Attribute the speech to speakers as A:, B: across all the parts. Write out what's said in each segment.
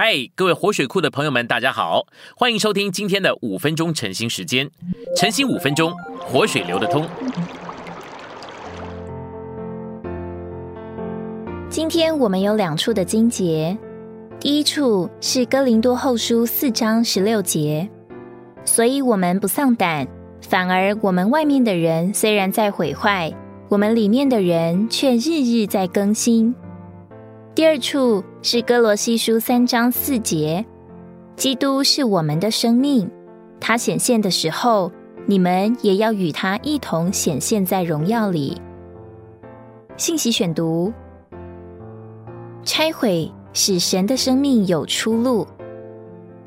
A: 嗨，各位活水库的朋友们，大家好，欢迎收听今天的五分钟晨兴时间。晨兴五分钟，活水流得通。
B: 今天我们有两处的经节，第一处是哥林多后书四章十六节，所以我们不丧胆，反而我们外面的人虽然在毁坏，我们里面的人却日日在更新。第二处是哥罗西书三章四节，基督是我们的生命，他显现的时候，你们也要与他一同显现在荣耀里。信息选读：拆毁使神的生命有出路。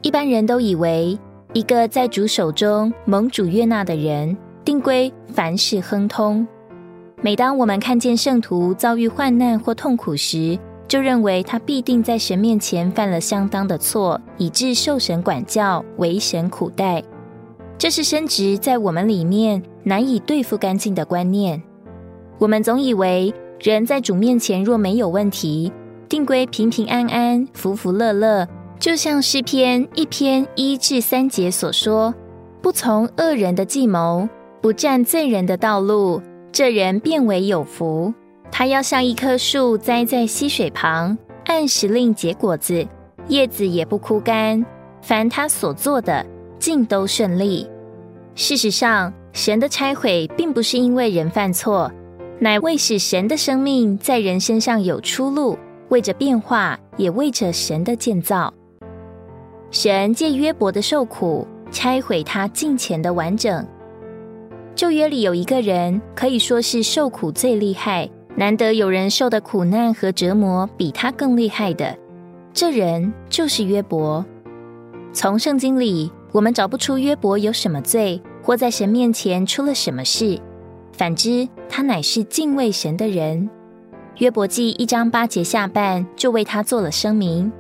B: 一般人都以为，一个在主手中蒙主悦纳的人，定归凡事亨通。每当我们看见圣徒遭遇患难或痛苦时，就认为他必定在神面前犯了相当的错，以致受神管教，为神苦待。这是深植在我们里面难以对付干净的观念。我们总以为人在主面前若没有问题，定归平平安安、福福乐乐。就像诗篇一篇一至三节所说：“不从恶人的计谋，不占罪人的道路，这人变为有福。”他要像一棵树栽在溪水旁，按时令结果子，叶子也不枯干。凡他所做的，尽都顺利。事实上，神的拆毁并不是因为人犯错，乃为使神的生命在人身上有出路，为着变化，也为着神的建造。神借约伯的受苦，拆毁他近前的完整。旧约里有一个人，可以说是受苦最厉害。难得有人受的苦难和折磨比他更厉害的，这人就是约伯。从圣经里，我们找不出约伯有什么罪，或在神面前出了什么事。反之，他乃是敬畏神的人。约伯记一章八节下半就为他做了声明：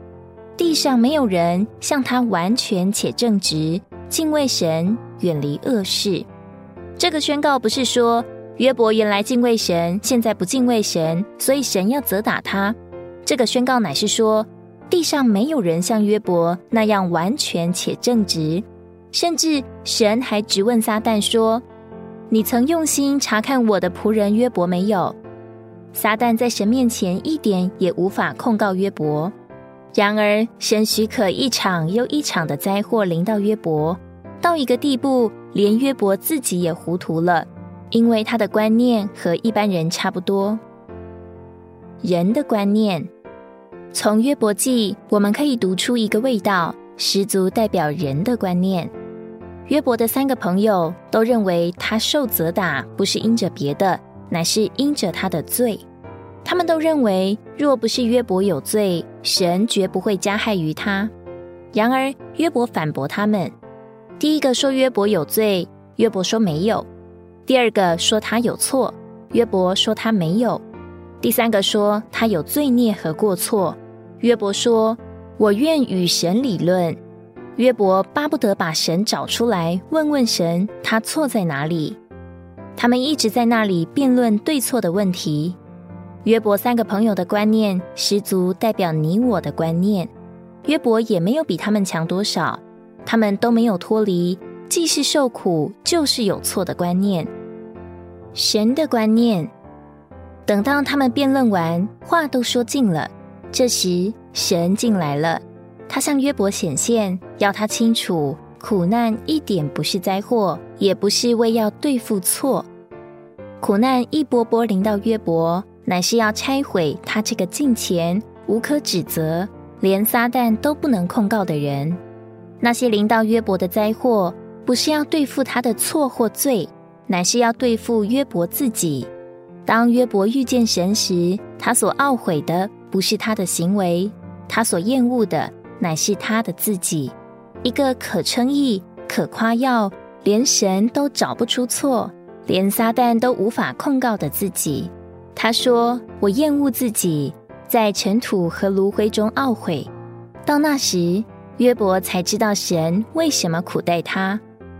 B: 地上没有人像他完全且正直，敬畏神，远离恶事。这个宣告不是说。约伯原来敬畏神，现在不敬畏神，所以神要责打他。这个宣告乃是说，地上没有人像约伯那样完全且正直，甚至神还直问撒旦说：“你曾用心查看我的仆人约伯没有？”撒旦在神面前一点也无法控告约伯。然而，神许可一场又一场的灾祸临到约伯，到一个地步，连约伯自己也糊涂了。因为他的观念和一般人差不多。人的观念，从约伯记我们可以读出一个味道，十足代表人的观念。约伯的三个朋友都认为他受责打不是因着别的，乃是因着他的罪。他们都认为，若不是约伯有罪，神绝不会加害于他。然而约伯反驳他们：第一个说约伯有罪，约伯说没有。第二个说他有错，约伯说他没有；第三个说他有罪孽和过错，约伯说：“我愿与神理论。”约伯巴不得把神找出来，问问神他错在哪里。他们一直在那里辩论对错的问题。约伯三个朋友的观念十足代表你我的观念。约伯也没有比他们强多少，他们都没有脱离。既是受苦，就是有错的观念。神的观念，等到他们辩论完，话都说尽了，这时神进来了。他向约伯显现，要他清楚，苦难一点不是灾祸，也不是为要对付错。苦难一波波临到约伯，乃是要拆毁他这个近前无可指责，连撒旦都不能控告的人。那些临到约伯的灾祸。不是要对付他的错或罪，乃是要对付约伯自己。当约伯遇见神时，他所懊悔的不是他的行为，他所厌恶的乃是他的自己。一个可称义、可夸耀，连神都找不出错，连撒旦都无法控告的自己。他说：“我厌恶自己，在尘土和炉灰中懊悔。”到那时，约伯才知道神为什么苦待他。